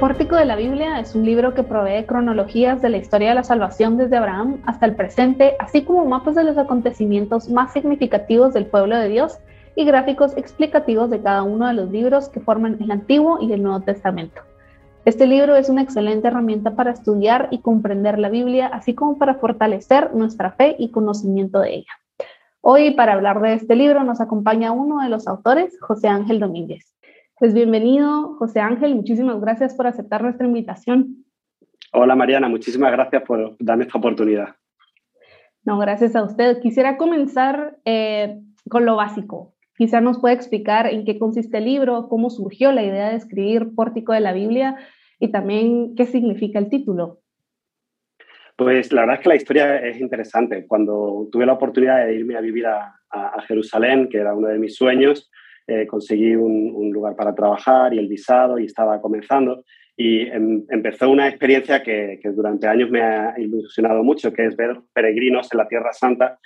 Pórtico de la Biblia es un libro que provee cronologías de la historia de la salvación desde Abraham hasta el presente, así como mapas de los acontecimientos más significativos del pueblo de Dios y gráficos explicativos de cada uno de los libros que forman el Antiguo y el Nuevo Testamento. Este libro es una excelente herramienta para estudiar y comprender la Biblia, así como para fortalecer nuestra fe y conocimiento de ella. Hoy, para hablar de este libro, nos acompaña uno de los autores, José Ángel Domínguez. Pues bienvenido, José Ángel. Muchísimas gracias por aceptar nuestra invitación. Hola Mariana, muchísimas gracias por darme esta oportunidad. No, gracias a usted. Quisiera comenzar eh, con lo básico. Quizá nos puede explicar en qué consiste el libro, cómo surgió la idea de escribir Pórtico de la Biblia y también qué significa el título. Pues la verdad es que la historia es interesante. Cuando tuve la oportunidad de irme a vivir a, a Jerusalén, que era uno de mis sueños, eh, conseguí un, lugar para trabajar y el visado y estaba comenzando. Y em, empezó una experiencia que, durante años me ha ilusionado mucho, que es ver peregrinos en la Tierra Santa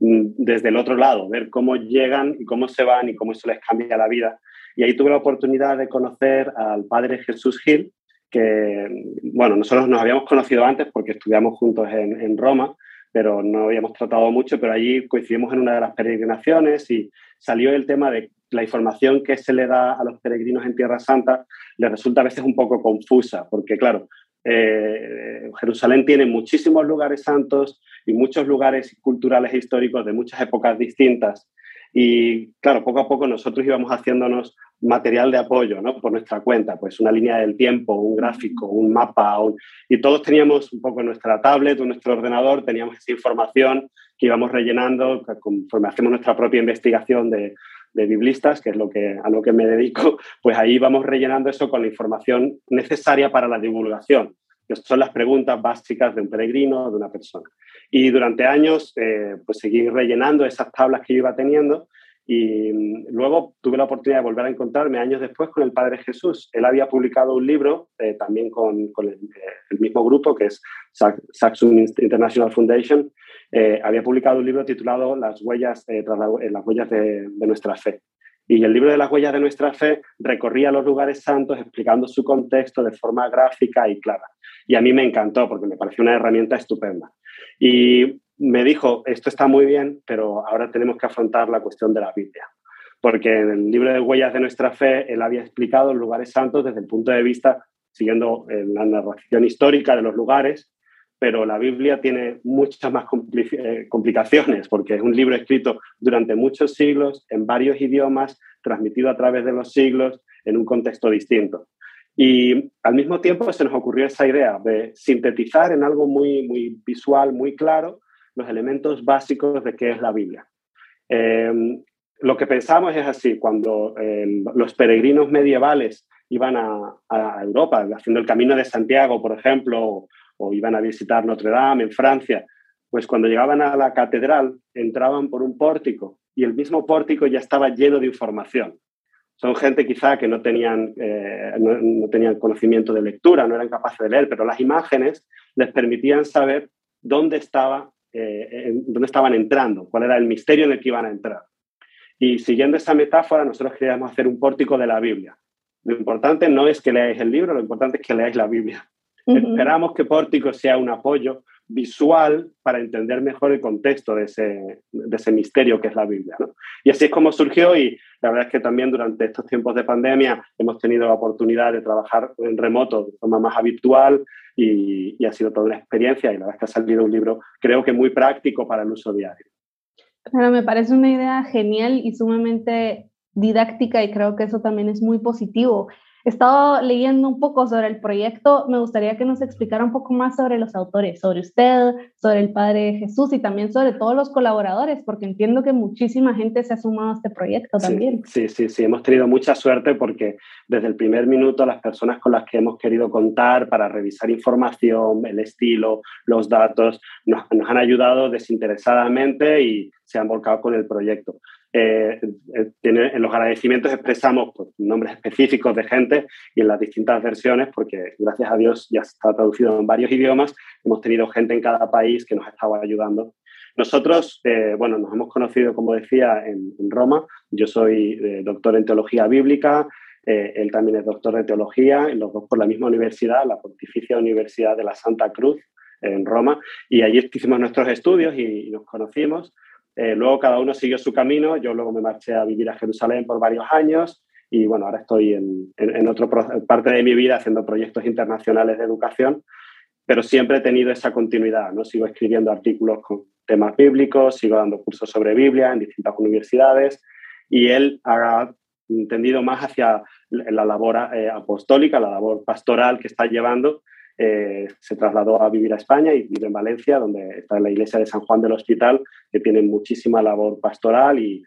mm, desde el otro lado, ver cómo llegan y cómo se van y cómo eso les cambia la vida. Y ahí tuve la oportunidad de conocer al padre Jesús Gil, que, bueno, nosotros nos habíamos conocido antes porque estudiamos juntos en Roma, pero no habíamos tratado mucho, pero allí coincidimos en una de las peregrinaciones y salió el tema de la información que se le da a los peregrinos en Tierra Santa les resulta a veces un poco confusa, porque claro, eh, Jerusalén tiene muchísimos lugares santos y muchos lugares culturales e históricos de muchas épocas distintas. Y claro, poco a poco nosotros íbamos haciéndonos material de apoyo ¿no? por nuestra cuenta, pues una línea del tiempo, un gráfico, un mapa, y todos teníamos un poco nuestra tablet o nuestro ordenador, teníamos esa información que íbamos rellenando conforme hacemos nuestra propia investigación de, de biblistas, que es lo que, a lo que me dedico, pues ahí vamos rellenando eso con la información necesaria para la divulgación, que son las preguntas básicas de un peregrino, de una persona. Y durante años, eh, pues seguí rellenando esas tablas que yo iba teniendo y mm, luego tuve la oportunidad de volver a encontrarme años después con el Padre Jesús. Él había publicado un libro eh, también con, con el, el, mismo grupo, que es Saxon International Foundation, eh, había publicado un libro titulado Las huellas, eh, eh, las huellas de, nuestra fe. Y el libro de las huellas de nuestra fe recorría los lugares santos explicando su contexto de forma gráfica y clara. Y a mí me encantó porque me pareció una herramienta estupenda. Y me dijo, esto está muy bien, pero ahora tenemos que afrontar la cuestión de la Biblia. Porque en el libro de huellas de nuestra fe, él había explicado los lugares santos desde el punto de vista, siguiendo la narración histórica de los lugares, pero la Biblia tiene muchas más eh, complicaciones porque es un libro escrito durante muchos siglos, en varios idiomas, transmitido a través de los siglos, en un contexto distinto. Y al mismo tiempo se nos ocurrió esa idea de sintetizar en algo muy, muy visual, muy claro, los elementos básicos de qué es la Biblia. Em, lo que pensamos es así, cuando los peregrinos medievales iban a, Europa, haciendo el camino de Santiago, por ejemplo, o iban a visitar Notre Dame en Francia, pues cuando llegaban a la catedral entraban por un pórtico y el mismo pórtico ya estaba lleno de información. Son gente quizá que no tenían, eh, no, tenían conocimiento de lectura, no eran capaces de leer, pero las imágenes les permitían saber dónde, estaba, eh, dónde estaban entrando, cuál era el misterio en el que iban a entrar. Y siguiendo esa metáfora, nosotros queríamos hacer un pórtico de la Biblia. Lo importante no es que leáis el libro, lo importante es que leáis la Biblia. Esperamos que Pórtico sea un apoyo visual para entender mejor el contexto de ese, de ese misterio que es la Biblia. ¿no? Y así es como surgió y la verdad es que también durante estos tiempos de pandemia hemos tenido la oportunidad de trabajar en remoto de forma más habitual y, y ha sido toda una experiencia y la verdad es que ha salido un libro creo que muy práctico para el uso diario. Claro, me parece una idea genial y sumamente didáctica y creo que eso también es muy positivo. He estado leyendo un poco sobre el proyecto. Me gustaría que nos explicara un poco más sobre los autores, sobre usted, sobre el Padre Jesús y también sobre todos los colaboradores, porque entiendo que muchísima gente se ha sumado a este proyecto también. Sí, sí, sí. Hemos tenido mucha suerte porque desde el primer minuto las personas con las que hemos querido contar para revisar información, el estilo, los datos, nos, nos han ayudado desinteresadamente y se han volcado con el proyecto. Eh, eh, en los agradecimientos expresamos pues, nombres específicos de gente y en las distintas versiones, porque gracias a Dios ya está traducido en varios idiomas, hemos tenido gente en cada país que nos ha estado ayudando. Nosotros, eh, bueno, nos hemos conocido, como decía, en, Roma. Yo soy doctor en teología bíblica, él también es doctor de teología, los dos por la misma universidad, la Pontificia Universidad de la Santa Cruz en Roma, y allí hicimos nuestros estudios y nos conocimos. Eh, luego cada uno siguió su camino, yo luego me marché a vivir a Jerusalén por varios años y bueno, ahora estoy en, en, otra parte de mi vida haciendo proyectos internacionales de educación, pero siempre he tenido esa continuidad, ¿no? Sigo escribiendo artículos con temas bíblicos, sigo dando cursos sobre Biblia en distintas universidades y él ha entendido más hacia la labor eh, apostólica, la labor pastoral que está llevando eh, se trasladó a vivir a España y vive en Valencia, donde está la iglesia de San Juan del Hospital, que tiene muchísima labor pastoral y,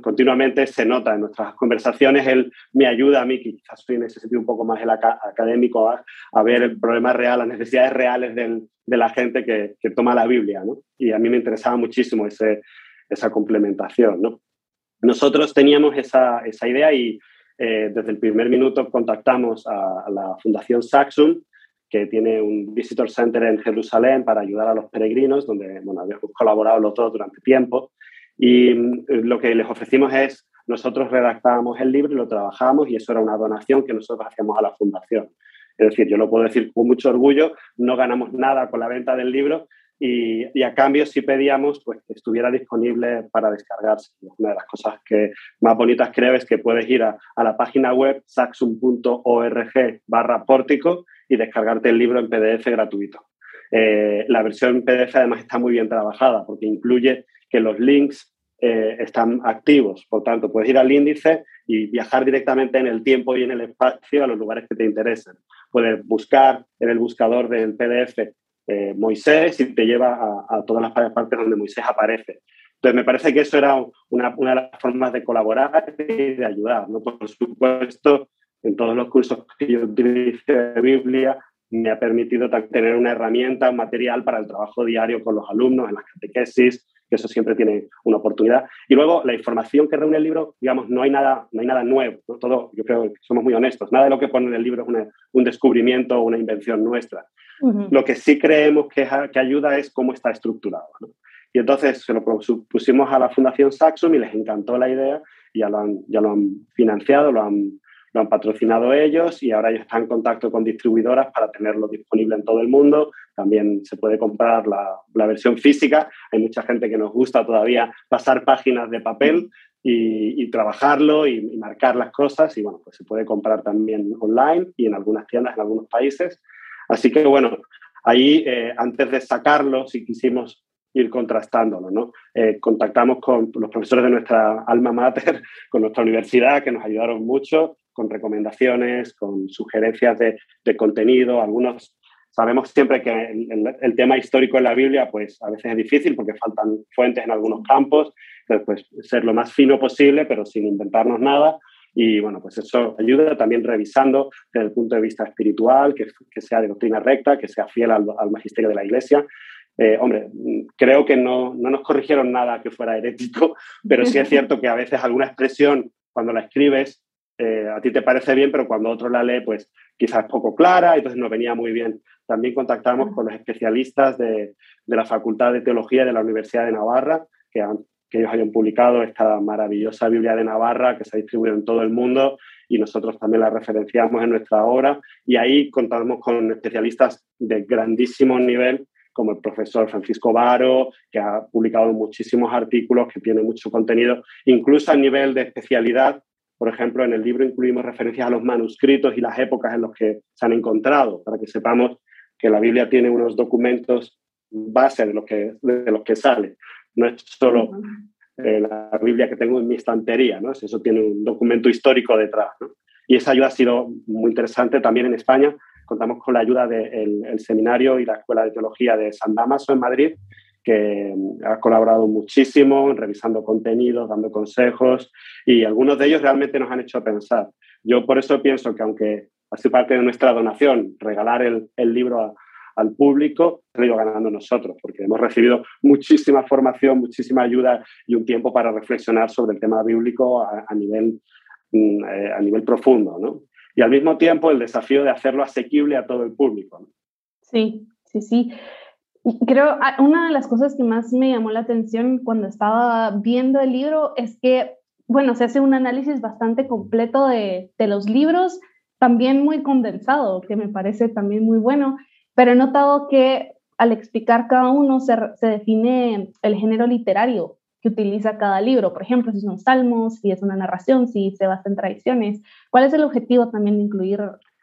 continuamente se nota en nuestras conversaciones. Él me ayuda a mí, quizás soy en ese sentido un poco más el académico, a, ver el problema real, las necesidades reales de la gente que, toma la Biblia. Y a mí me interesaba muchísimo esa complementación. Nosotros teníamos esa, idea y eh, desde el primer minuto contactamos a, a la Fundación Saxum que tiene un Visitor Center en Jerusalén para ayudar a los peregrinos, donde bueno, habíamos colaborado los dos durante tiempo. Y mm, lo que les ofrecimos es, nosotros redactábamos el libro lo trabajábamos y eso era una donación que nosotros hacíamos a la fundación. Es decir, yo lo puedo decir con mucho orgullo, no ganamos nada con la venta del libro y, a cambio sí pedíamos pues, que estuviera disponible para descargarse. Una de las cosas que más bonitas creo es que puedes ir a, a la página web saxum.org barra pórtico y descargarte el libro en PDF gratuito. Eh, la versión PDF además está muy bien trabajada porque incluye que los links eh, están activos. Por tanto, puedes ir al índice y viajar directamente en el tiempo y en el espacio a los lugares que te interesen. Puedes buscar en el buscador del PDF eh, Moisés y te lleva a, todas las partes donde Moisés aparece. Entonces, me parece que eso era una, de las formas de colaborar y de ayudar. ¿no? Por supuesto, en todos los cursos que yo utilicé de Biblia, me ha permitido tener una herramienta, un material para el trabajo diario con los alumnos, en las catequesis, que eso siempre tiene una oportunidad. Y luego, la información que reúne el libro, digamos, no hay nada, no hay nada nuevo. Todo, yo creo que somos muy honestos. Nada de lo que pone en el libro es un descubrimiento o una invención nuestra. Lo que sí creemos que, ayuda es cómo está estructurado. Y entonces se lo pusimos a la Fundación Saxum y les encantó la idea y ya lo han, ya lo han financiado, lo han lo han patrocinado ellos y ahora ellos están en contacto con distribuidoras para tenerlo disponible en todo el mundo. También se puede comprar la, la versión física. Hay mucha gente que nos gusta todavía pasar páginas de papel y, trabajarlo y, marcar las cosas. Y bueno, pues se puede comprar también online y en algunas tiendas en algunos países. Así que bueno, ahí eh, antes de sacarlo, si quisimos ir contrastándolo. ¿no? Eh, contactamos con los profesores de nuestra alma mater, con nuestra universidad, que nos ayudaron mucho con recomendaciones, con sugerencias de, de contenido. Algunos sabemos siempre que el, tema histórico en la Biblia, pues a veces es difícil porque faltan fuentes en algunos campos. Entonces, pues ser lo más fino posible, pero sin inventarnos nada. Y bueno, pues eso ayuda también revisando desde el punto de vista espiritual, que, sea de doctrina recta, que sea fiel al, magisterio de la Iglesia. Eh, hombre, creo que no, no, nos corrigieron nada que fuera herético, pero sí es cierto que a veces alguna expresión, cuando la escribes, eh, a ti te parece bien, pero cuando otro la lee, pues quizás es poco clara, entonces no venía muy bien. También contactamos con los especialistas de, de la Facultad de Teología de la Universidad de Navarra, que, que ellos hayan publicado esta maravillosa Biblia de Navarra que se ha distribuido en todo el mundo y nosotros también la referenciamos en nuestra obra. Y ahí contamos con especialistas de grandísimo nivel como el profesor Francisco Varo, que ha publicado muchísimos artículos, que tiene mucho contenido, incluso a nivel de especialidad, por ejemplo, en el libro incluimos referencias a los manuscritos y las épocas en las que se han encontrado, para que sepamos que la Biblia tiene unos documentos base de los que, de los que sale. No es solo eh, la Biblia que tengo en mi estantería, ¿no? eso tiene un documento histórico detrás. Y esa ayuda ha sido muy interesante también en España. Contamos con la ayuda del seminario y la Escuela de Teología de San Damaso en Madrid, que ha colaborado muchísimo revisando contenidos, dando consejos y algunos de ellos realmente nos han hecho pensar. Yo por eso pienso que aunque hace parte de nuestra donación regalar el, el libro a, al público, ido ganando nosotros, porque hemos recibido muchísima formación, muchísima ayuda y un tiempo para reflexionar sobre el tema bíblico a, nivel, mm, eh, a nivel profundo, ¿no? Y al mismo tiempo el desafío de hacerlo asequible a todo el público. Sí, sí, sí. Creo, ah, una de las cosas que más me llamó la atención cuando estaba viendo el libro es que, bueno, se hace un análisis bastante completo de, de los libros, también muy condensado, que me parece también muy bueno, pero he notado que al explicar cada uno se, se define el género literario que utiliza cada libro. Por ejemplo, si son salmos, si es una narración, si se basa en tradiciones. ¿Cuál es el objetivo también de incluir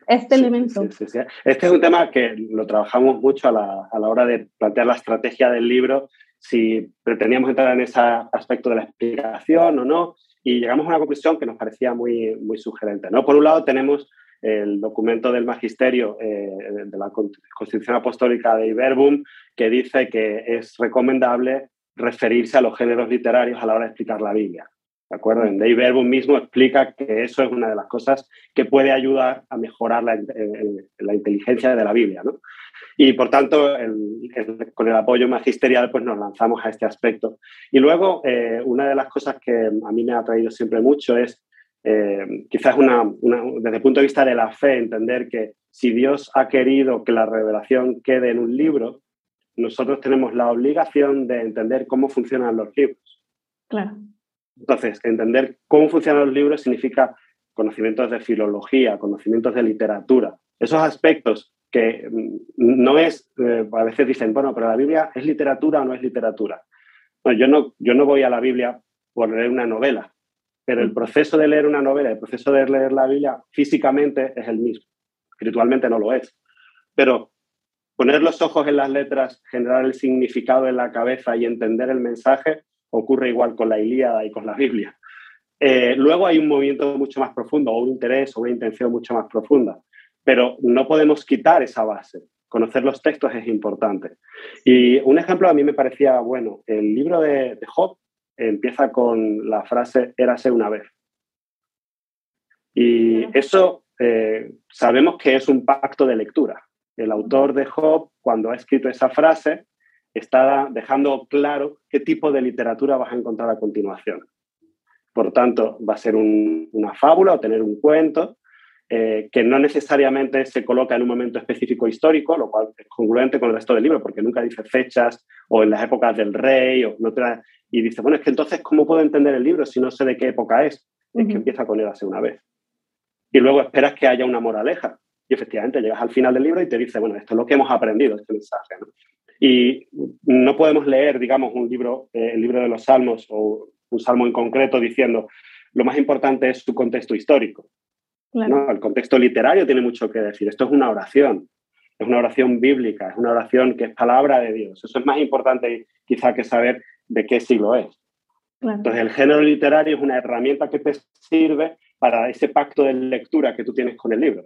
este elemento. Sí, sí, este es un tema que lo trabajamos mucho a la, a la, hora de plantear la estrategia del libro, si pretendíamos entrar en ese aspecto de la explicación o no, y llegamos a una conclusión que nos parecía muy, muy sugerente. ¿no? Por un lado tenemos el documento del magisterio eh, de la Constitución Apostólica de Iberbum, que dice que es recomendable referirse a los géneros literarios a la hora de explicar la Biblia. ¿De acuerdo? En Dave Verbum mismo explica que eso es una de las cosas que puede ayudar a mejorar la, la inteligencia de la Biblia. ¿no? Y por tanto, con el apoyo magisterial, pues nos lanzamos a este aspecto. Y luego, eh, una de las cosas que a mí me ha traído siempre mucho es eh, quizás una, desde el punto de vista de la fe, entender que si Dios ha querido que la revelación quede en un libro, nosotros tenemos la obligación de entender cómo funcionan los libros. Claro. Entonces, entender cómo funcionan los libros significa conocimientos de filología, conocimientos de literatura. Esos aspectos que mm, no es, eh, a veces dicen, bueno, pero la Biblia es literatura o no es literatura. yo, no, yo no voy a la Biblia por leer una novela, pero el proceso de leer una novela, el proceso de leer la Biblia físicamente es el mismo. Espiritualmente no lo es. Pero poner los ojos en las letras, generar el significado en la cabeza y entender el mensaje ocurre igual con la Ilíada y con la Biblia. Eh, luego hay un movimiento mucho más profundo, o un interés, o una intención mucho más profunda, pero no podemos quitar esa base. Conocer los textos es importante. Y un ejemplo a mí me parecía bueno. El libro de, Job empieza con la frase érase una vez. Y eso eh, sabemos que es un pacto de lectura. El autor de Job, cuando ha escrito esa frase, está dejando claro qué tipo de literatura vas a encontrar a continuación. Por tanto, va a ser una fábula o tener un cuento eh, que no necesariamente se coloca en un momento específico histórico, lo cual es congruente con el resto del libro, porque nunca dice fechas o en las épocas del rey. O no y dice, bueno, es que entonces, ¿cómo puedo entender el libro si no sé de qué época es? Es que empieza con él hace una vez. Y luego esperas que haya una moraleja. Y efectivamente llegas al final del libro y te dice, bueno, esto es lo que hemos aprendido, este mensaje. ¿no? Y no podemos leer, digamos, un libro, eh, el libro de los salmos o un salmo en concreto diciendo lo más importante es su contexto histórico. El contexto literario tiene mucho que decir. Esto es una oración, es una oración bíblica, es una oración que es palabra de Dios. Eso es más importante quizá que saber de qué siglo es. Entonces, el género literario es una herramienta que te sirve para ese pacto de lectura que tú tienes con el libro.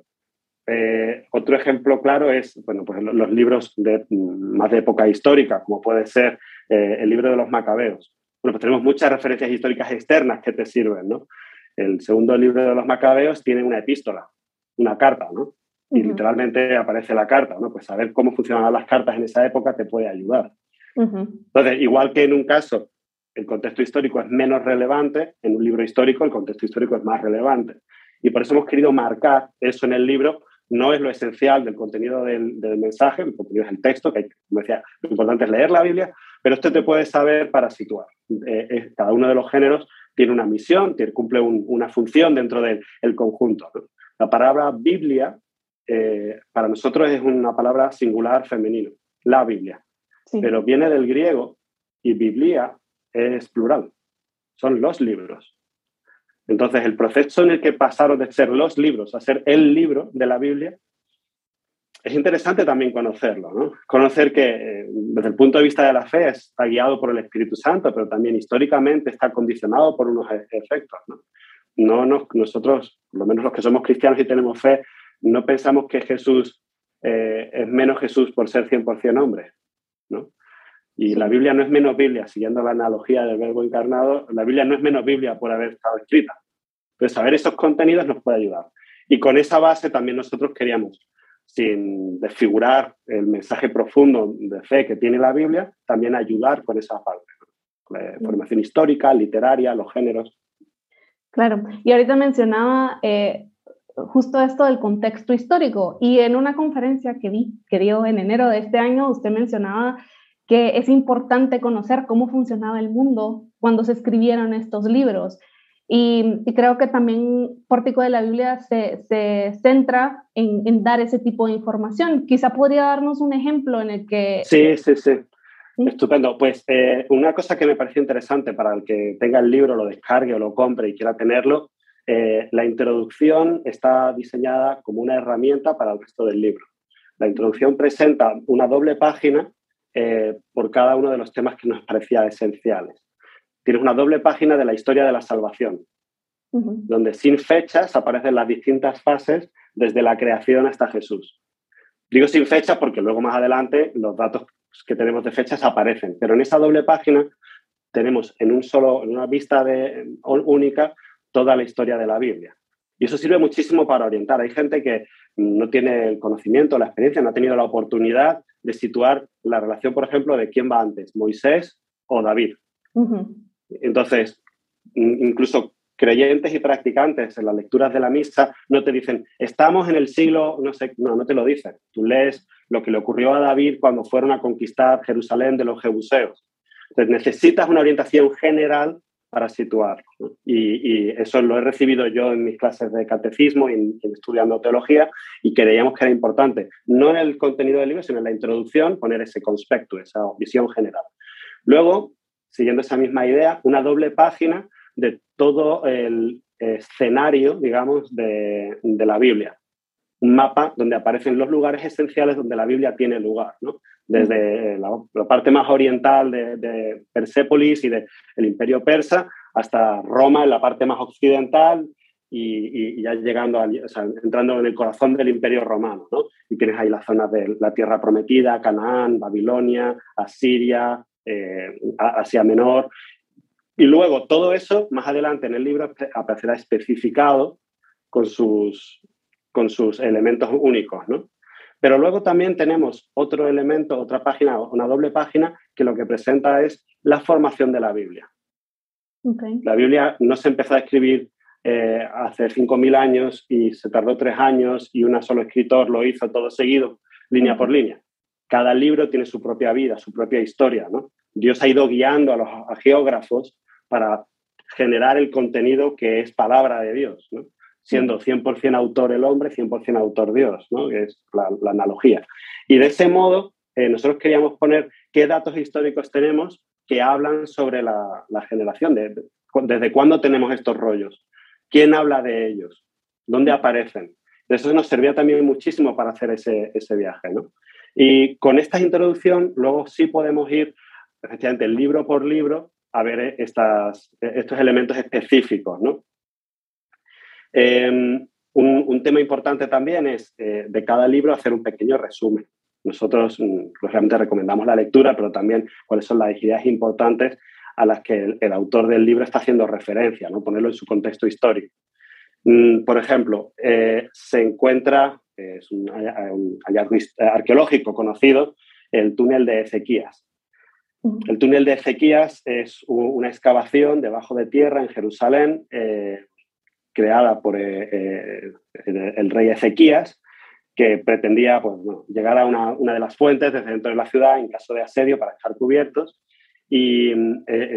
Eh, otro ejemplo claro es bueno, pues los libros de, más de época histórica, como puede ser eh, el libro de los macabeos. Bueno, pues tenemos muchas referencias históricas externas que te sirven, ¿no? El segundo libro de los macabeos tiene una epístola, una carta, ¿no? Y literalmente aparece la carta, ¿no? Pues saber cómo funcionaban las cartas en esa época te puede ayudar. Entonces, igual que en un caso el contexto histórico es menos relevante, en un libro histórico el contexto histórico es más relevante. Y por eso hemos querido marcar eso en el libro no es lo esencial del contenido del, mensaje, el contenido es el texto, que como decía, lo importante es leer la Biblia, pero esto te puede saber para situar. Eh, cada uno de los géneros tiene una misión, tiene, cumple una función dentro del conjunto. La palabra Biblia eh, para nosotros es una palabra singular femenino, la Biblia, pero viene del griego y Biblia es plural, son los libros. Entonces, el proceso en el que pasaron de ser los libros a ser el libro de la Biblia, es interesante también conocerlo, ¿no? Conocer que eh, desde el punto de vista de la fe está guiado por el Espíritu Santo, pero también históricamente está condicionado por unos e-, efectos, ¿no? no nosotros, por lo menos los que somos cristianos y tenemos fe, no pensamos que Jesús eh, es menos Jesús por ser 100% hombre, ¿no? Y la Biblia no es menos Biblia, siguiendo la analogía del verbo encarnado, la Biblia no es menos Biblia por haber estado escrita. Pero saber esos contenidos nos puede ayudar. Y con esa base también nosotros queríamos sin desfigurar el mensaje profundo de fe que tiene la Biblia, también ayudar con esa parte. La formación histórica, literaria, los géneros. Claro, y ahorita mencionaba eh, justo esto del contexto histórico y en una conferencia que vi, que dio en enero de este año, usted mencionaba que es importante conocer cómo funcionaba el mundo cuando se escribieron estos libros. Y, creo que también Pórtico de la Biblia se, centra en, dar ese tipo de información. Quizá podría darnos un ejemplo en el que... Sí, sí, sí. Estupendo. Pues eh, una cosa que me pareció interesante para el que tenga el libro, lo descargue o lo compre y quiera tenerlo, eh, la introducción está diseñada como una herramienta para el resto del libro. La introducción presenta una doble página eh, por cada uno de los temas que nos parecía esenciales tienes una doble página de la historia de la salvación, donde sin fechas aparecen las distintas fases desde la creación hasta Jesús. Digo sin fechas porque luego más adelante los datos que tenemos de fechas aparecen, pero en esa doble página tenemos en, un solo, en una vista de, única toda la historia de la Biblia. Y eso sirve muchísimo para orientar. Hay gente que no tiene el conocimiento, la experiencia, no ha tenido la oportunidad de situar la relación, por ejemplo, de quién va antes, Moisés o David. Entonces, incluso creyentes y practicantes en las lecturas de la misa no te dicen, estamos en el siglo, no sé, no, no te lo dicen. Tú lees lo que le ocurrió a David cuando fueron a conquistar Jerusalén de los jebuseos. Entonces, necesitas una orientación general para situar. Y, eso lo he recibido yo en mis clases de catecismo y estudiando teología y creíamos que era importante, no en el contenido del libro, sino en la introducción, poner ese conspecto, esa visión general. Luego, siguiendo esa misma idea, una doble página de todo el escenario, digamos, de, la Biblia. Un mapa donde aparecen los lugares esenciales donde la Biblia tiene lugar, ¿no? Desde la, parte más oriental de, Persépolis y del Imperio Persa hasta Roma en la parte más occidental y, ya llegando, entrando en el corazón del Imperio Romano, ¿no? Y tienes ahí las zonas de la Tierra Prometida, Canaán, Babilonia, Asiria, eh, Asia Menor. Y luego todo eso, más adelante en el libro, aparecerá especificado con sus, con sus elementos únicos. ¿no? Pero luego también tenemos otro elemento, otra página, una doble página, que lo que presenta es la formación de la Biblia. La Biblia no se empezó a escribir eh, hace 5.000 años y se tardó tres años y un solo escritor lo hizo todo seguido, línea por línea cada libro tiene su propia vida, su propia historia. ¿no? Dios ha ido guiando a los geógrafos para generar el contenido que es palabra de Dios, ¿no? siendo 100% autor el hombre, 100% autor Dios, ¿no? que es la, analogía. Y de ese modo, eh, nosotros queríamos poner qué datos históricos tenemos que hablan sobre la, generación, de, desde cuándo tenemos estos rollos, quién habla de ellos, dónde aparecen. Eso nos servía también muchísimo para hacer ese, ese viaje. ¿no? Y con esta introducción, luego sí podemos ir, efectivamente, libro por libro, a ver estas, estos elementos específicos. ¿no? Em, un, tema importante también es eh, de cada libro hacer un pequeño resumen. Nosotros mm, realmente recomendamos la lectura, pero también cuáles son las ideas importantes a las que el, autor del libro está haciendo referencia, ¿no? ponerlo en su contexto histórico. Mm, por ejemplo, eh, se encuentra es un, hallazgo arqueológico conocido, el túnel de Ezequías. El túnel de Ezequías es una excavación debajo de tierra en Jerusalén, eh, creada por eh, eh, el, rey Ezequías, que pretendía pues, llegar a una, de las fuentes desde dentro de la ciudad en caso de asedio para estar cubiertos. Y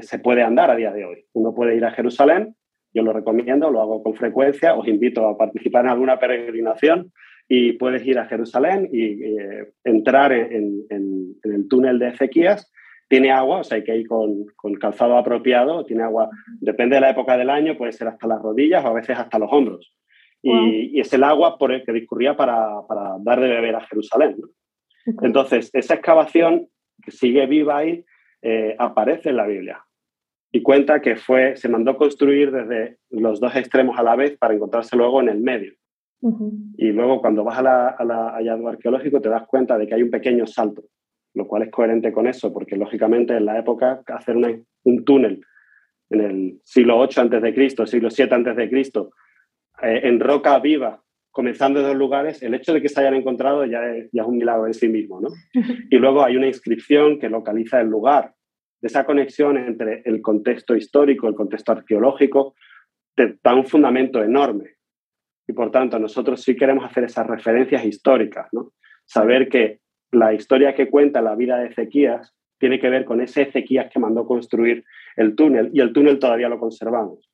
se puede andar a día de hoy. Uno puede ir a Jerusalén, yo lo recomiendo, lo hago con frecuencia, os invito a participar en alguna peregrinación y puedes ir a Jerusalén y eh, entrar en, el túnel de Ezequías. Tiene agua, o sea, hay que ir con, calzado apropiado. Tiene agua, depende de la época del año, puede ser hasta las rodillas o a veces hasta los hombros. Y, es el agua por el que discurría para, dar de beber a Jerusalén. Entonces, esa excavación que sigue viva ahí eh, aparece en la Biblia y cuenta que fue, se mandó construir desde los dos extremos a la vez para encontrarse luego en el medio. Y luego cuando vas a la, hallazgo arqueológico te das cuenta de que hay un pequeño salto, lo cual es coherente con eso, porque lógicamente en la época hacer un túnel en el siglo 8 antes de Cristo, siglo 7 antes de Cristo, eh, en roca viva comenzando de dos lugares, el hecho de que se hayan encontrado ya es, ya es un milagro en sí mismo, ¿no? Y luego hay una inscripción que localiza el lugar. De esa conexión entre el contexto histórico, el contexto arqueológico, te da un fundamento enorme. Y por tanto, nosotros sí queremos hacer esas referencias históricas. Saber que la historia que cuenta la vida de Ezequías tiene que ver con ese Ezequías que mandó construir el túnel y el túnel todavía lo conservamos.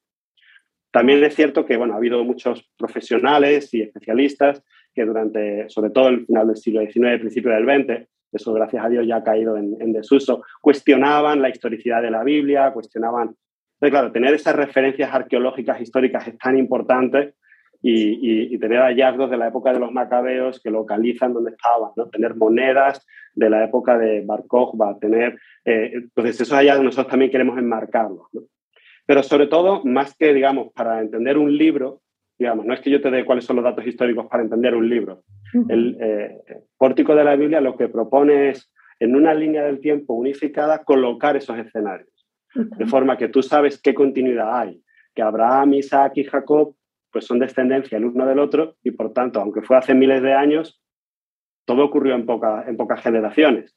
También es cierto que bueno, ha habido muchos profesionales y especialistas que durante, sobre todo el final del siglo XIX, principio del XX, eso gracias a Dios ya ha caído en, desuso, cuestionaban la historicidad de la Biblia, cuestionaban... Pero claro, tener esas referencias arqueológicas históricas es tan importante y, tener hallazgos de la época de los macabeos que localizan dónde estaban, ¿no? tener monedas de la época de Bar Kokhba, tener... Eh, entonces, esos hallazgos nosotros también queremos enmarcarlos. ¿no? Pero sobre todo, más que, digamos, para entender un libro, digamos, no es que yo te dé cuáles son los datos históricos para entender un libro. El eh, pórtico de la Biblia lo que propone es, en una línea del tiempo unificada, colocar esos escenarios. De forma que tú sabes qué continuidad hay, que Abraham, Isaac y Jacob pues son descendencia el uno del otro y por tanto, aunque fue hace miles de años, todo ocurrió en, en pocas generaciones.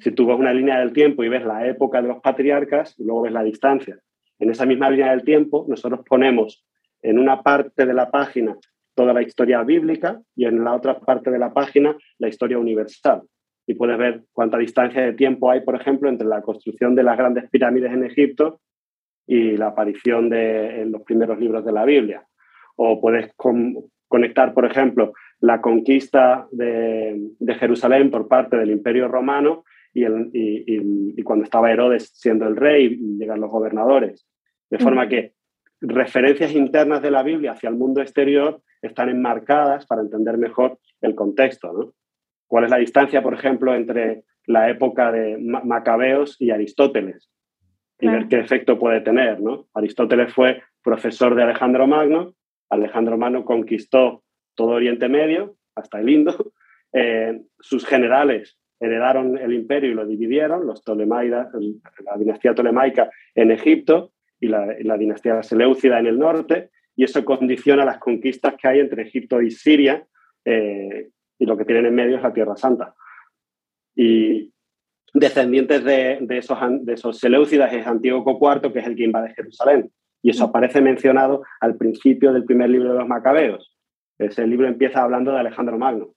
Si tú ves una línea del tiempo y ves la época de los patriarcas y luego ves la distancia, en esa misma línea del tiempo nosotros ponemos en una parte de la página toda la historia bíblica y en la otra parte de la página la historia universal. Y puedes ver cuánta distancia de tiempo hay, por ejemplo, entre la construcción de las grandes pirámides en Egipto y la aparición de en los primeros libros de la Biblia. O puedes conectar, por ejemplo, la conquista de, Jerusalén por parte del Imperio Romano y, y, cuando estaba Herodes siendo el rey y llegan los gobernadores. De forma que referencias internas de la Biblia hacia el mundo exterior están enmarcadas para entender mejor el contexto. ¿no? ¿Cuál es la distancia, por ejemplo, entre la época de Macabeos y Aristóteles? Y ver qué efecto puede tener. ¿no? Aristóteles fue profesor de Alejandro Magno, Alejandro Magno conquistó todo Oriente Medio, hasta el Indo, eh, sus generales heredaron el imperio y lo dividieron, los Ptolemaidas, la dinastía tolemaica en Egipto y la, dinastía Seleucida en el norte, y eso condiciona las conquistas que hay entre Egipto y Siria, eh, y lo que tienen en medio es la Tierra Santa. Y, descendientes de, esos, de esos Seleucidas es Antíoco IV, que es el que invade Jerusalén. Y eso aparece mencionado al principio del primer libro de los Macabeos. Ese libro empieza hablando de Alejandro Magno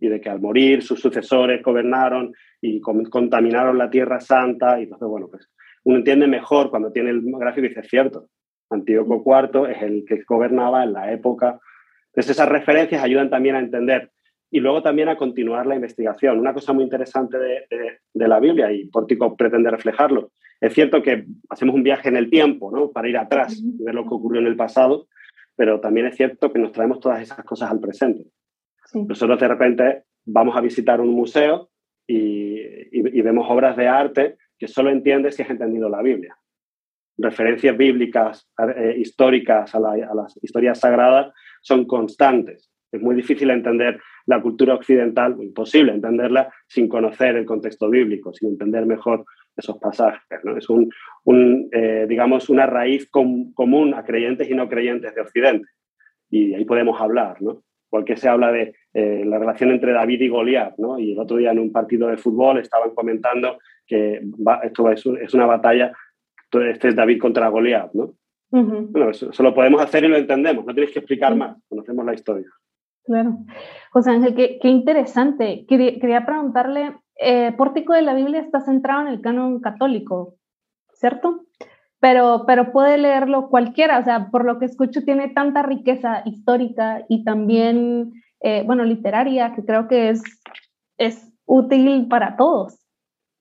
y de que al morir sus sucesores gobernaron y contaminaron la Tierra Santa. Y entonces, bueno, pues uno entiende mejor cuando tiene el gráfico y dice, es cierto, Antíoco IV es el que gobernaba en la época. Entonces, esas referencias ayudan también a entender y luego también a continuar la investigación. Una cosa muy interesante de, la Biblia, y Pórtico pretende reflejarlo, es cierto que hacemos un viaje en el tiempo, ¿no? Para ir atrás y ver lo que ocurrió en el pasado, pero también es cierto que nos traemos todas esas cosas al presente. Nosotros de repente vamos a visitar un museo y, vemos obras de arte que solo entiendes si has entendido la Biblia. Referencias bíblicas, eh, históricas a, a las historias sagradas son constantes. Es muy difícil entender la cultura occidental, imposible entenderla sin conocer el contexto bíblico, sin entender mejor esos pasajes. Es un, eh, digamos, una raíz común a creyentes y no creyentes de Occidente. Y ahí podemos hablar, ¿no? Porque se habla de eh, la relación entre David y Goliat, ¿no? Y el otro día en un partido de fútbol estaban comentando que esto es, una batalla, este es David contra Goliat, ¿no? Bueno, eso, lo podemos hacer y lo entendemos, no tienes que explicar más, conocemos la historia. Claro. José Ángel, qué, interesante. Quería, preguntarle, eh, Pórtico de la Biblia está centrado en el canon católico, ¿cierto? Pero, pero puede leerlo cualquiera, o sea, por lo que escucho tiene tanta riqueza histórica y también, eh, bueno, literaria, que creo que es, es útil para todos.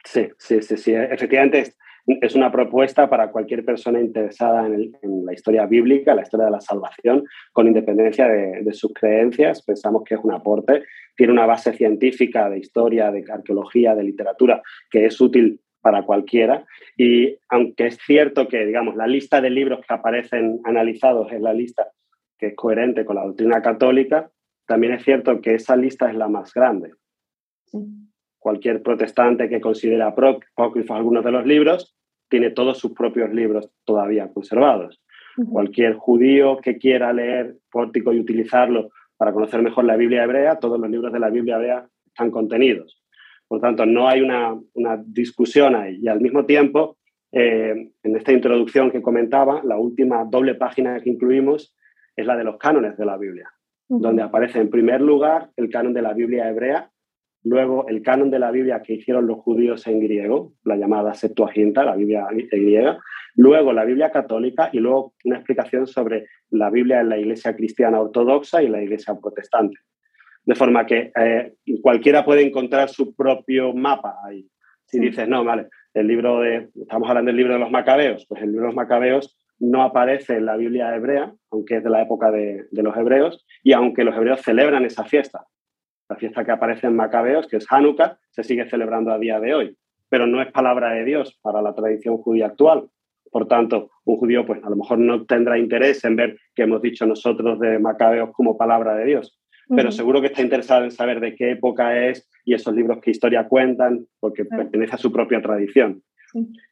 Sí, sí, sí, sí. Efectivamente, es una propuesta para cualquier persona interesada en, la historia bíblica, la historia de la salvación, con independencia de, sus creencias. Pensamos que es un aporte. Tiene una base científica de historia, de arqueología, de literatura, que es útil para cualquiera. Y aunque es cierto que, digamos, la lista de libros que aparecen analizados es la lista que es coherente con la doctrina católica, también es cierto que esa lista es la más grande. Cualquier protestante que considera apócrifos algunos de los libros tiene todos sus propios libros todavía conservados. Cualquier judío que quiera leer Pórtico y utilizarlo para conocer mejor la Biblia hebrea, todos los libros de la Biblia hebrea están contenidos. Por tanto, no hay una, discusión ahí. Y al mismo tiempo, eh, en esta introducción que comentaba, la última doble página que incluimos es la de los cánones de la Biblia, donde aparece en primer lugar el canon de la Biblia hebrea, luego el canon de la Biblia que hicieron los judíos en griego, la llamada Septuaginta, la Biblia griega, luego la Biblia católica y luego una explicación sobre la Biblia en la Iglesia cristiana ortodoxa y la Iglesia protestante. De forma que eh, cualquiera puede encontrar su propio mapa ahí. Si dices, no, vale, el libro de, estamos hablando del libro de los macabeos, pues el libro de los macabeos no aparece en la Biblia hebrea, aunque es de la época de, los hebreos, y aunque los hebreos celebran esa fiesta. La fiesta que aparece en Macabeos, que es Hanukkah, se sigue celebrando a día de hoy, pero no es palabra de Dios para la tradición judía actual. Por tanto, un judío pues a lo mejor no tendrá interés en ver qué hemos dicho nosotros de Macabeos como palabra de Dios, pero seguro que está interesado en saber de qué época es y esos libros que historia cuentan, porque pertenece a su propia tradición.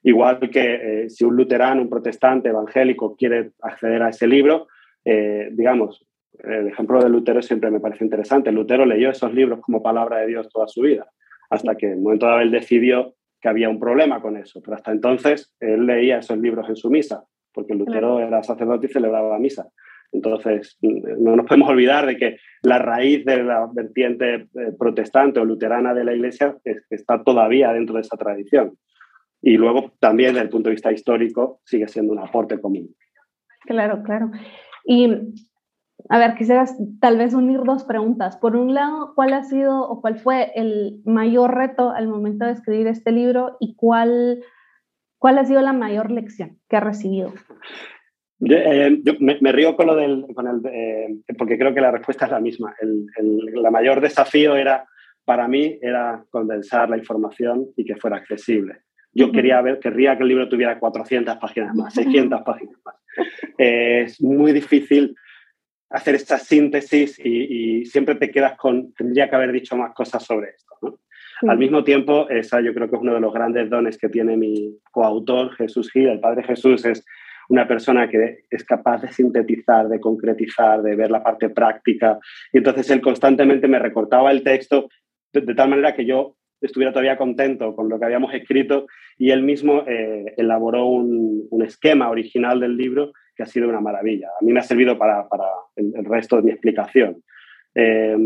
Igual que eh, si un luterano, un protestante, evangélico quiere acceder a ese libro, eh, digamos, el ejemplo de Lutero siempre me parece interesante. Lutero leyó esos libros como palabra de Dios toda su vida, hasta que en un momento dado él decidió que había un problema con eso. Pero hasta entonces él leía esos libros en su misa, porque Lutero era sacerdote y celebraba misa. Entonces, no nos podemos olvidar de que la raíz de la vertiente eh, protestante o luterana de la Iglesia está todavía dentro de esa tradición. Y luego también desde el punto de vista histórico sigue siendo un aporte común. Claro, claro. Y a ver, quisieras tal vez unir dos preguntas. Por un lado, ¿cuál ha sido o cuál fue el mayor reto al momento de escribir este libro y cuál, cuál ha sido la mayor lección que ha recibido? Eh, yo, me, río con lo del, con el, eh, porque creo que la respuesta es la misma. El, el mayor desafío era, para mí, era condensar la información y que fuera accesible. Yo quería ver, querría que el libro tuviera 400 páginas más, 600 páginas más. es muy difícil hacer esta síntesis y, siempre te quedas con, tendría que haber dicho más cosas sobre esto. Al mismo tiempo, esa yo creo que es uno de los grandes dones que tiene mi coautor, Jesús Gil, el Padre Jesús, es una persona que es capaz de sintetizar, de concretizar, de ver la parte práctica. Y entonces él constantemente me recortaba el texto de, tal manera que yo estuviera todavía contento con lo que habíamos escrito y él mismo eh, elaboró un, esquema original del libro que ha sido una maravilla. A mí me ha servido para, el, resto de mi explicación. Eh,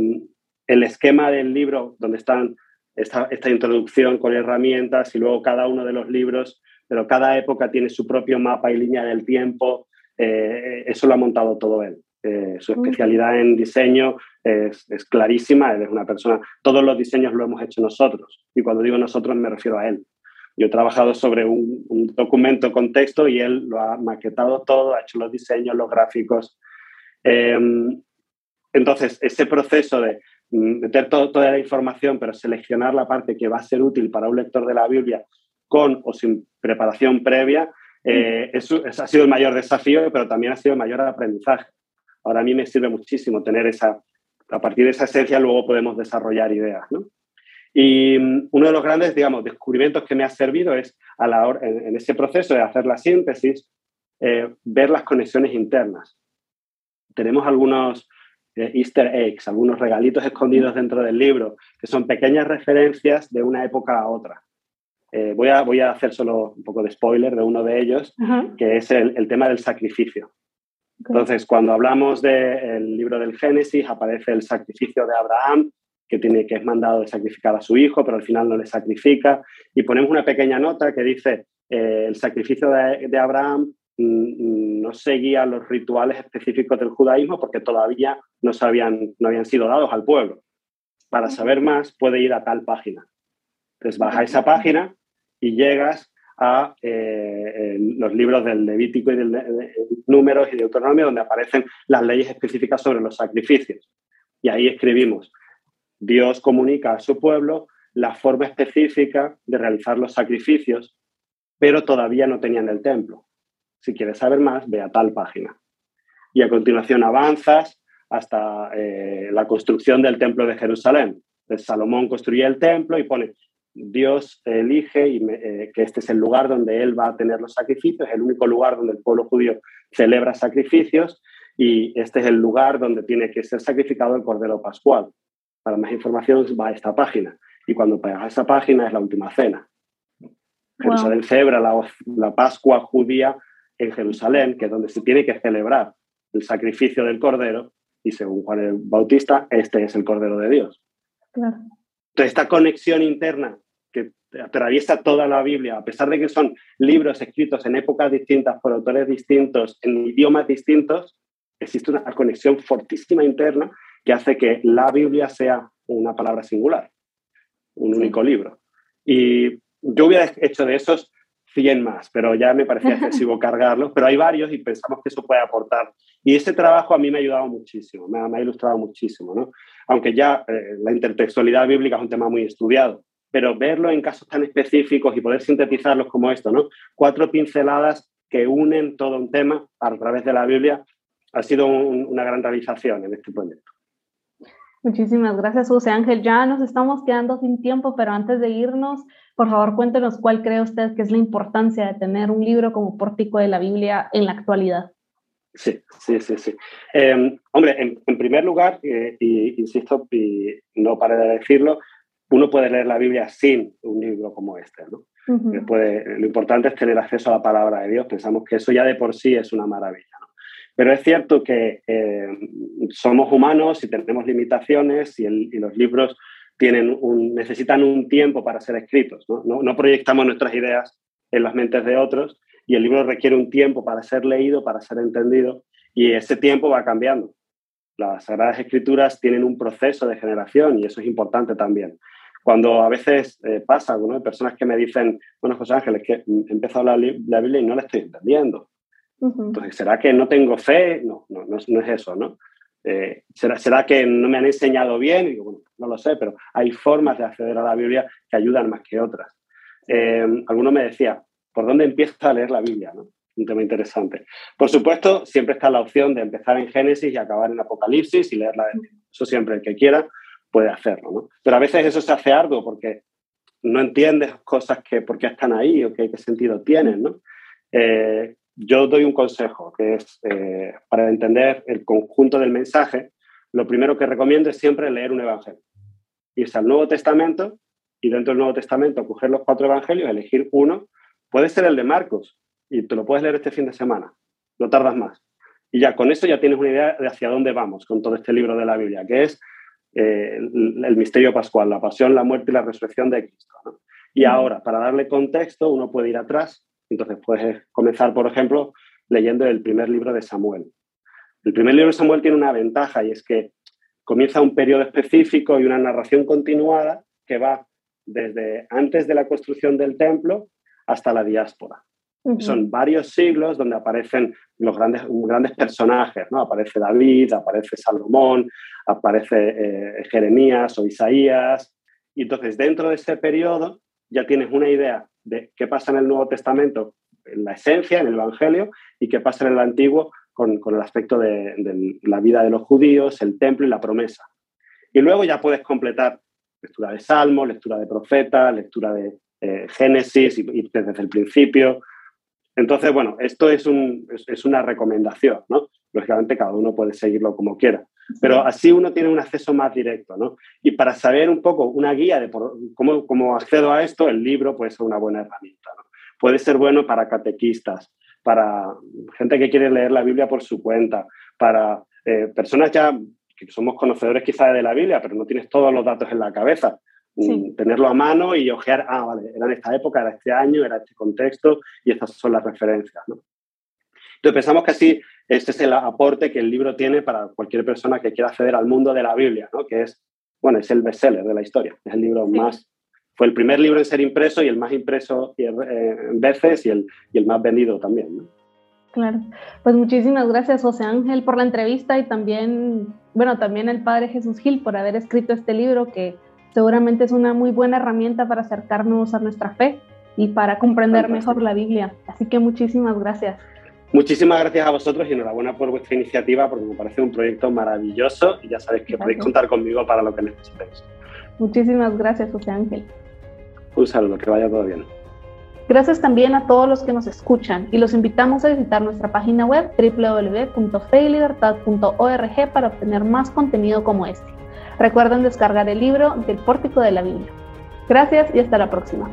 el esquema del libro, donde están esta, esta, introducción con herramientas y luego cada uno de los libros pero cada época tiene su propio mapa y línea del tiempo. Eh, eso lo ha montado todo él. Eh, su especialidad en diseño es, clarísima, él es una persona, todos los diseños lo hemos hecho nosotros, y cuando digo nosotros me refiero a él. Yo he trabajado sobre un, documento con texto y él lo ha maquetado todo, ha hecho los diseños, los gráficos. Em, entonces, ese proceso de meter toda la información, pero seleccionar la parte que va a ser útil para un lector de la Biblia con o sin preparación previa, eh, eso, ha sido el mayor desafío, pero también ha sido el mayor aprendizaje. Ahora a mí me sirve muchísimo tener esa, a partir de esa esencia luego podemos desarrollar ideas. Y mm, uno de los grandes, digamos, descubrimientos que me ha servido es a la hora, en, ese proceso de hacer la síntesis, eh, ver las conexiones internas. Tenemos algunos eh, easter eggs, algunos regalitos escondidos dentro del libro, que son pequeñas referencias de una época a otra. Eh, voy, a, voy a hacer solo un poco de spoiler de uno de ellos, que es el, tema del sacrificio. Entonces, cuando hablamos del libro del Génesis, aparece el sacrificio de Abraham, que, tiene, que es mandado de sacrificar a su hijo, pero al final no le sacrifica. Y ponemos una pequeña nota que dice, eh, el sacrificio de, Abraham no seguía los rituales específicos del judaísmo porque todavía no, sabían, no habían sido dados al pueblo. Para saber más, puede ir a tal página. Entonces, baja esa página y llegas a eh, los libros del Levítico y del de, Números y de Autonomía, donde aparecen las leyes específicas sobre los sacrificios. Y ahí escribimos, Dios comunica a su pueblo la forma específica de realizar los sacrificios, pero todavía no tenían el templo. Si quieres saber más, ve a tal página. Y a continuación avanzas hasta eh, la construcción del templo de Jerusalén. Salomón construye el templo y pone Dios elige y eh, que este es el lugar donde Él va a tener los sacrificios, el único lugar donde el pueblo judío celebra sacrificios y este es el lugar donde tiene que ser sacrificado el Cordero Pascual. Para más información va a esta página y cuando pegas a esa página es la última cena. Jerusalén celebra la, la Pascua judía en Jerusalén, que es donde se tiene que celebrar el sacrificio del Cordero y según Juan el Bautista, este es el Cordero de Dios. Entonces, esta conexión interna que atraviesa toda la Biblia, a pesar de que son libros escritos en épocas distintas por autores distintos, en idiomas distintos, existe una conexión fortísima interna que hace que la Biblia sea una palabra singular, un único libro. Y yo hubiera hecho de esos 100 más, pero ya me parecía excesivo cargarlos, pero hay varios y pensamos que eso puede aportar. Y ese trabajo a mí me ha ayudado muchísimo, me ha, ilustrado muchísimo, ¿no? Aunque ya eh, la intertextualidad bíblica es un tema muy estudiado, pero verlo en casos tan específicos y poder sintetizarlos como esto, ¿no? Cuatro pinceladas que unen todo un tema a través de la Biblia ha sido una gran realización en este proyecto. Muchísimas gracias, José Ángel. Ya nos estamos quedando sin tiempo, pero antes de irnos, por favor, cuéntenos cuál cree usted que es la importancia de tener un libro como Pórtico de la Biblia en la actualidad. Sí, sí, sí, sí. Em, hombre, en, primer lugar, eh, y, insisto, y no para de decirlo, uno puede leer la Biblia sin un libro como este, ¿no? lo importante es tener acceso a la palabra de Dios. Pensamos que eso ya de por sí es una maravilla. ¿No? Pero es cierto que eh, somos humanos y tenemos limitaciones y, los libros tienen un, necesitan un tiempo para ser escritos. ¿no? No, proyectamos nuestras ideas en las mentes de otros y el libro requiere un tiempo para ser leído, para ser entendido y ese tiempo va cambiando. Las Sagradas Escrituras tienen un proceso de generación y eso es importante también. Cuando a veces eh, pasa, ¿no? hay personas que me dicen, bueno, José Ángel, es que he empezado la, la Biblia y no la estoy entendiendo. Entonces, ¿será que no tengo fe? No, no, no, es eso, ¿no? Eh, ¿será, ¿será, que no me han enseñado bien? Y digo, bueno, no lo sé, pero hay formas de acceder a la Biblia que ayudan más que otras. Eh, alguno me decía, ¿por dónde empiezo a leer la Biblia? ¿no? Un tema interesante. Por supuesto, siempre está la opción de empezar en Génesis y acabar en Apocalipsis y leerla Eso siempre el que quiera puede hacerlo, ¿no? Pero a veces eso se hace arduo porque no entiendes cosas que por qué están ahí o qué, qué sentido tienen, ¿no? Eh, yo doy un consejo, que es eh, para entender el conjunto del mensaje, lo primero que recomiendo es siempre leer un evangelio. Irse al Nuevo Testamento y dentro del Nuevo Testamento coger los cuatro evangelios, elegir uno. Puede ser el de Marcos y te lo puedes leer este fin de semana. No tardas más. Y ya con eso ya tienes una idea de hacia dónde vamos con todo este libro de la Biblia, que es eh, el, misterio pascual, la pasión, la muerte y la resurrección de Cristo. Y ahora, para darle contexto, uno puede ir atrás entonces puedes comenzar, por ejemplo, leyendo el primer libro de Samuel. El primer libro de Samuel tiene una ventaja y es que comienza un periodo específico y una narración continuada que va desde antes de la construcción del templo hasta la diáspora. Son varios siglos donde aparecen los grandes, grandes personajes, ¿no? Aparece David, aparece Salomón, aparece eh, Jeremías o Isaías. Y entonces, dentro de ese periodo, ya tienes una idea de qué pasa en el Nuevo Testamento, en la esencia, en el Evangelio, y qué pasa en el Antiguo con, el aspecto de, la vida de los judíos, el templo y la promesa. Y luego ya puedes completar lectura de Salmo, lectura de Profeta, lectura de eh, Génesis y, desde el principio. Entonces, bueno, esto es, es, una recomendación, ¿no? Lógicamente cada uno puede seguirlo como quiera, pero así uno tiene un acceso más directo, ¿no? Y para saber un poco una guía de cómo, cómo, accedo a esto, el libro puede ser una buena herramienta, ¿no? Puede ser bueno para catequistas, para gente que quiere leer la Biblia por su cuenta, para eh, personas ya que somos conocedores quizás de la Biblia, pero no tienes todos los datos en la cabeza. Mm, tenerlo a mano y ojear, ah, vale, era en esta época, era este año, era este contexto y estas son las referencias, ¿no? Entonces pensamos que así este es el aporte que el libro tiene para cualquier persona que quiera acceder al mundo de la Biblia, ¿no? que es, bueno, es el bestseller de la historia, es el libro más, fue el primer libro en ser impreso y el más impreso en eh, veces y el, y el más vendido también. ¿no? Claro, pues muchísimas gracias José Ángel por la entrevista y también, bueno, también el Padre Jesús Gil por haber escrito este libro que seguramente es una muy buena herramienta para acercarnos a nuestra fe y para comprender mejor la Biblia. Así que muchísimas gracias. Muchísimas gracias a vosotros y enhorabuena por vuestra iniciativa porque me parece un proyecto maravilloso y ya sabéis que podéis contar conmigo para lo que necesitéis. Muchísimas gracias, José Ángel. Un saludo, que vaya todo bien. Gracias también a todos los que nos escuchan y los invitamos a visitar nuestra página web www.feylibertad.org para obtener más contenido como este. Recuerden descargar el libro del Pórtico de la Biblia. Gracias y hasta la próxima.